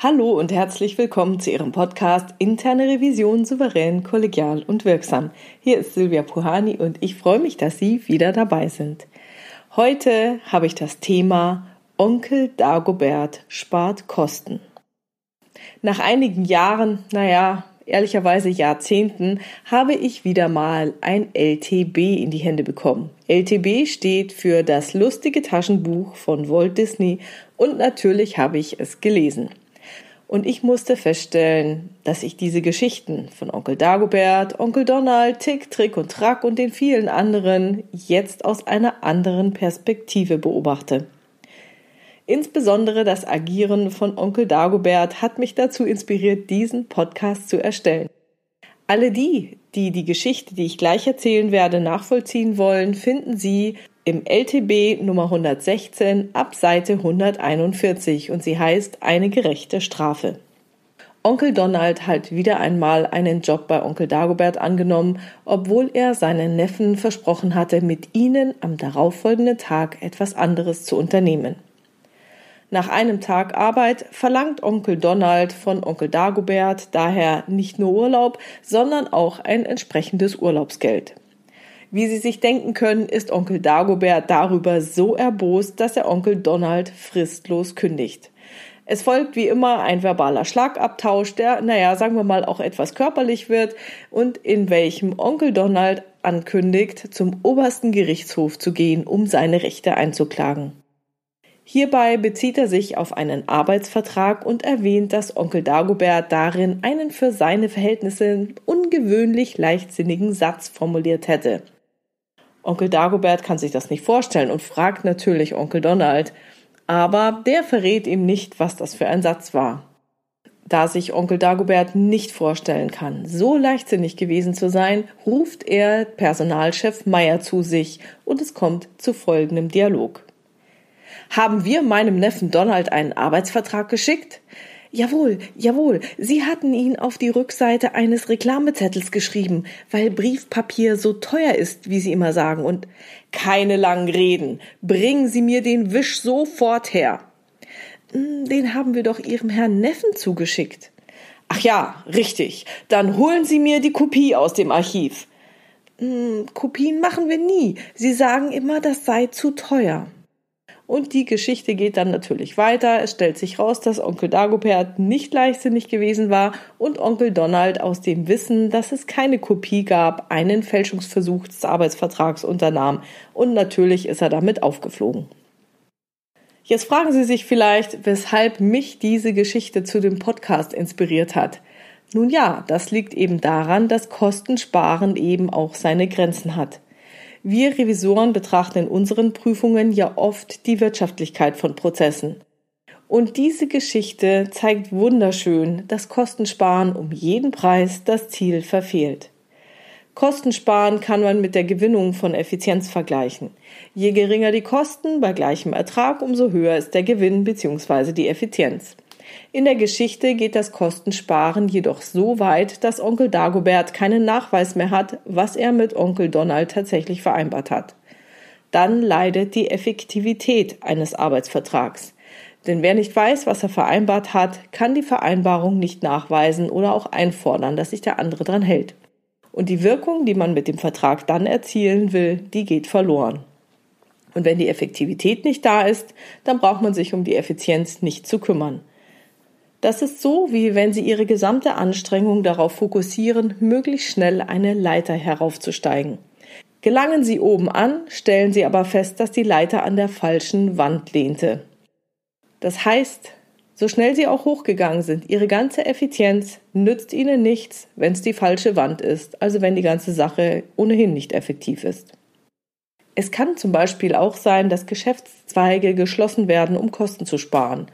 Hallo und herzlich willkommen zu Ihrem Podcast Interne Revision souverän, kollegial und wirksam. Hier ist Silvia Puhani und ich freue mich, dass Sie wieder dabei sind. Heute habe ich das Thema Onkel Dagobert spart Kosten. Nach einigen Jahren, naja, ehrlicherweise Jahrzehnten, habe ich wieder mal ein LTB in die Hände bekommen. LTB steht für das lustige Taschenbuch von Walt Disney und natürlich habe ich es gelesen. Und ich musste feststellen, dass ich diese Geschichten von Onkel Dagobert, Onkel Donald, Tick, Trick und Track und den vielen anderen jetzt aus einer anderen Perspektive beobachte. Insbesondere das Agieren von Onkel Dagobert hat mich dazu inspiriert, diesen Podcast zu erstellen. Alle die, die die Geschichte, die ich gleich erzählen werde, nachvollziehen wollen, finden Sie im LTB Nummer 116 ab Seite 141 und sie heißt Eine gerechte Strafe. Onkel Donald hat wieder einmal einen Job bei Onkel Dagobert angenommen, obwohl er seinen Neffen versprochen hatte, mit ihnen am darauffolgenden Tag etwas anderes zu unternehmen. Nach einem Tag Arbeit verlangt Onkel Donald von Onkel Dagobert daher nicht nur Urlaub, sondern auch ein entsprechendes Urlaubsgeld. Wie Sie sich denken können, ist Onkel Dagobert darüber so erbost, dass er Onkel Donald fristlos kündigt. Es folgt wie immer ein verbaler Schlagabtausch, der, naja, sagen wir mal, auch etwas körperlich wird und in welchem Onkel Donald ankündigt, zum obersten Gerichtshof zu gehen, um seine Rechte einzuklagen. Hierbei bezieht er sich auf einen Arbeitsvertrag und erwähnt, dass Onkel Dagobert darin einen für seine Verhältnisse ungewöhnlich leichtsinnigen Satz formuliert hätte. Onkel Dagobert kann sich das nicht vorstellen und fragt natürlich Onkel Donald, aber der verrät ihm nicht, was das für ein Satz war. Da sich Onkel Dagobert nicht vorstellen kann, so leichtsinnig gewesen zu sein, ruft er Personalchef Meyer zu sich und es kommt zu folgendem Dialog. Haben wir meinem Neffen Donald einen Arbeitsvertrag geschickt? Jawohl, jawohl, Sie hatten ihn auf die Rückseite eines Reklamezettels geschrieben, weil Briefpapier so teuer ist, wie Sie immer sagen, und keine langen Reden. Bringen Sie mir den Wisch sofort her. Hm, den haben wir doch Ihrem Herrn Neffen zugeschickt. Ach ja, richtig. Dann holen Sie mir die Kopie aus dem Archiv. Hm, Kopien machen wir nie. Sie sagen immer, das sei zu teuer. Und die Geschichte geht dann natürlich weiter. Es stellt sich raus, dass Onkel Dagobert nicht leichtsinnig gewesen war und Onkel Donald aus dem Wissen, dass es keine Kopie gab, einen Fälschungsversuch des Arbeitsvertrags unternahm. Und natürlich ist er damit aufgeflogen. Jetzt fragen Sie sich vielleicht, weshalb mich diese Geschichte zu dem Podcast inspiriert hat. Nun ja, das liegt eben daran, dass Kostensparen eben auch seine Grenzen hat. Wir Revisoren betrachten in unseren Prüfungen ja oft die Wirtschaftlichkeit von Prozessen. Und diese Geschichte zeigt wunderschön, dass Kostensparen um jeden Preis das Ziel verfehlt. Kostensparen kann man mit der Gewinnung von Effizienz vergleichen. Je geringer die Kosten bei gleichem Ertrag, umso höher ist der Gewinn bzw. die Effizienz. In der Geschichte geht das Kostensparen jedoch so weit, dass Onkel Dagobert keinen Nachweis mehr hat, was er mit Onkel Donald tatsächlich vereinbart hat. Dann leidet die Effektivität eines Arbeitsvertrags. Denn wer nicht weiß, was er vereinbart hat, kann die Vereinbarung nicht nachweisen oder auch einfordern, dass sich der andere dran hält. Und die Wirkung, die man mit dem Vertrag dann erzielen will, die geht verloren. Und wenn die Effektivität nicht da ist, dann braucht man sich um die Effizienz nicht zu kümmern. Das ist so, wie wenn Sie Ihre gesamte Anstrengung darauf fokussieren, möglichst schnell eine Leiter heraufzusteigen. Gelangen Sie oben an, stellen Sie aber fest, dass die Leiter an der falschen Wand lehnte. Das heißt, so schnell Sie auch hochgegangen sind, Ihre ganze Effizienz nützt Ihnen nichts, wenn es die falsche Wand ist, also wenn die ganze Sache ohnehin nicht effektiv ist. Es kann zum Beispiel auch sein, dass Geschäftszweige geschlossen werden, um Kosten zu sparen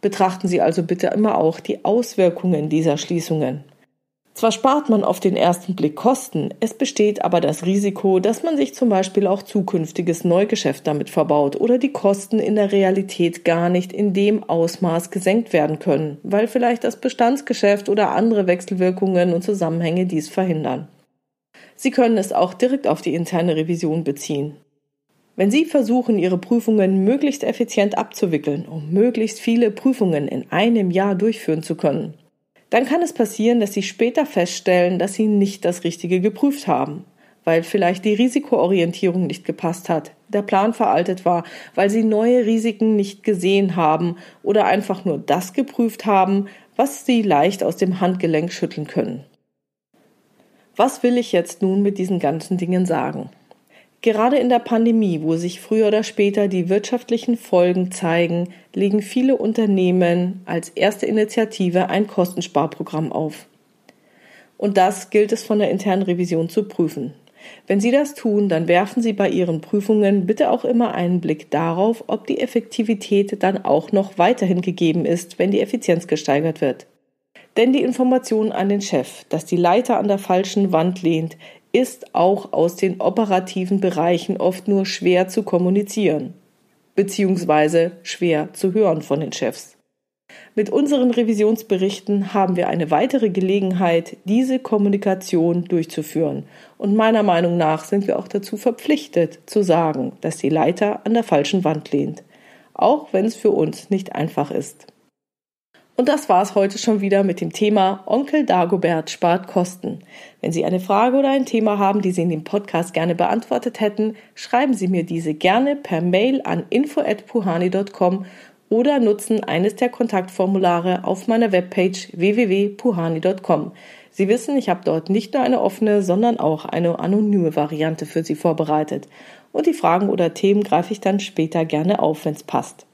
Betrachten Sie also bitte immer auch die Auswirkungen dieser Schließungen. Zwar spart man auf den ersten Blick Kosten, es besteht aber das Risiko, dass man sich zum Beispiel auch zukünftiges Neugeschäft damit verbaut oder die Kosten in der Realität gar nicht in dem Ausmaß gesenkt werden können, weil vielleicht das Bestandsgeschäft oder andere Wechselwirkungen und Zusammenhänge dies verhindern. Sie können es auch direkt auf die interne Revision beziehen. Wenn Sie versuchen, Ihre Prüfungen möglichst effizient abzuwickeln, um möglichst viele Prüfungen in einem Jahr durchführen zu können, dann kann es passieren, dass Sie später feststellen, dass Sie nicht das Richtige geprüft haben, weil vielleicht die Risikoorientierung nicht gepasst hat, der Plan veraltet war, weil Sie neue Risiken nicht gesehen haben oder einfach nur das geprüft haben, was Sie leicht aus dem Handgelenk schütteln können. Was will ich jetzt nun mit diesen ganzen Dingen sagen? Gerade in der Pandemie, wo sich früher oder später die wirtschaftlichen Folgen zeigen, legen viele Unternehmen als erste Initiative ein Kostensparprogramm auf. Und das gilt es von der internen Revision zu prüfen. Wenn Sie das tun, dann werfen Sie bei Ihren Prüfungen bitte auch immer einen Blick darauf, ob die Effektivität dann auch noch weiterhin gegeben ist, wenn die Effizienz gesteigert wird. Denn die Information an den Chef, dass die Leiter an der falschen Wand lehnt, ist auch aus den operativen Bereichen oft nur schwer zu kommunizieren, beziehungsweise schwer zu hören von den Chefs. Mit unseren Revisionsberichten haben wir eine weitere Gelegenheit, diese Kommunikation durchzuführen. Und meiner Meinung nach sind wir auch dazu verpflichtet, zu sagen, dass die Leiter an der falschen Wand lehnt, auch wenn es für uns nicht einfach ist. Und das war's heute schon wieder mit dem Thema Onkel Dagobert spart Kosten. Wenn Sie eine Frage oder ein Thema haben, die Sie in dem Podcast gerne beantwortet hätten, schreiben Sie mir diese gerne per Mail an info@puhani.com oder nutzen eines der Kontaktformulare auf meiner Webpage www.puhani.com. Sie wissen, ich habe dort nicht nur eine offene, sondern auch eine anonyme Variante für Sie vorbereitet. Und die Fragen oder Themen greife ich dann später gerne auf, wenn es passt.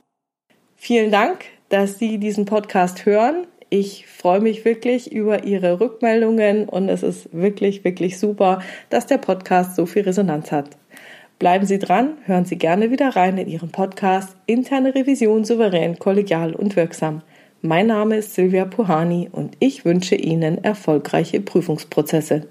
Vielen Dank dass Sie diesen Podcast hören. Ich freue mich wirklich über Ihre Rückmeldungen und es ist wirklich, wirklich super, dass der Podcast so viel Resonanz hat. Bleiben Sie dran, hören Sie gerne wieder rein in Ihren Podcast Interne Revision souverän, kollegial und wirksam. Mein Name ist Silvia Puhani und ich wünsche Ihnen erfolgreiche Prüfungsprozesse.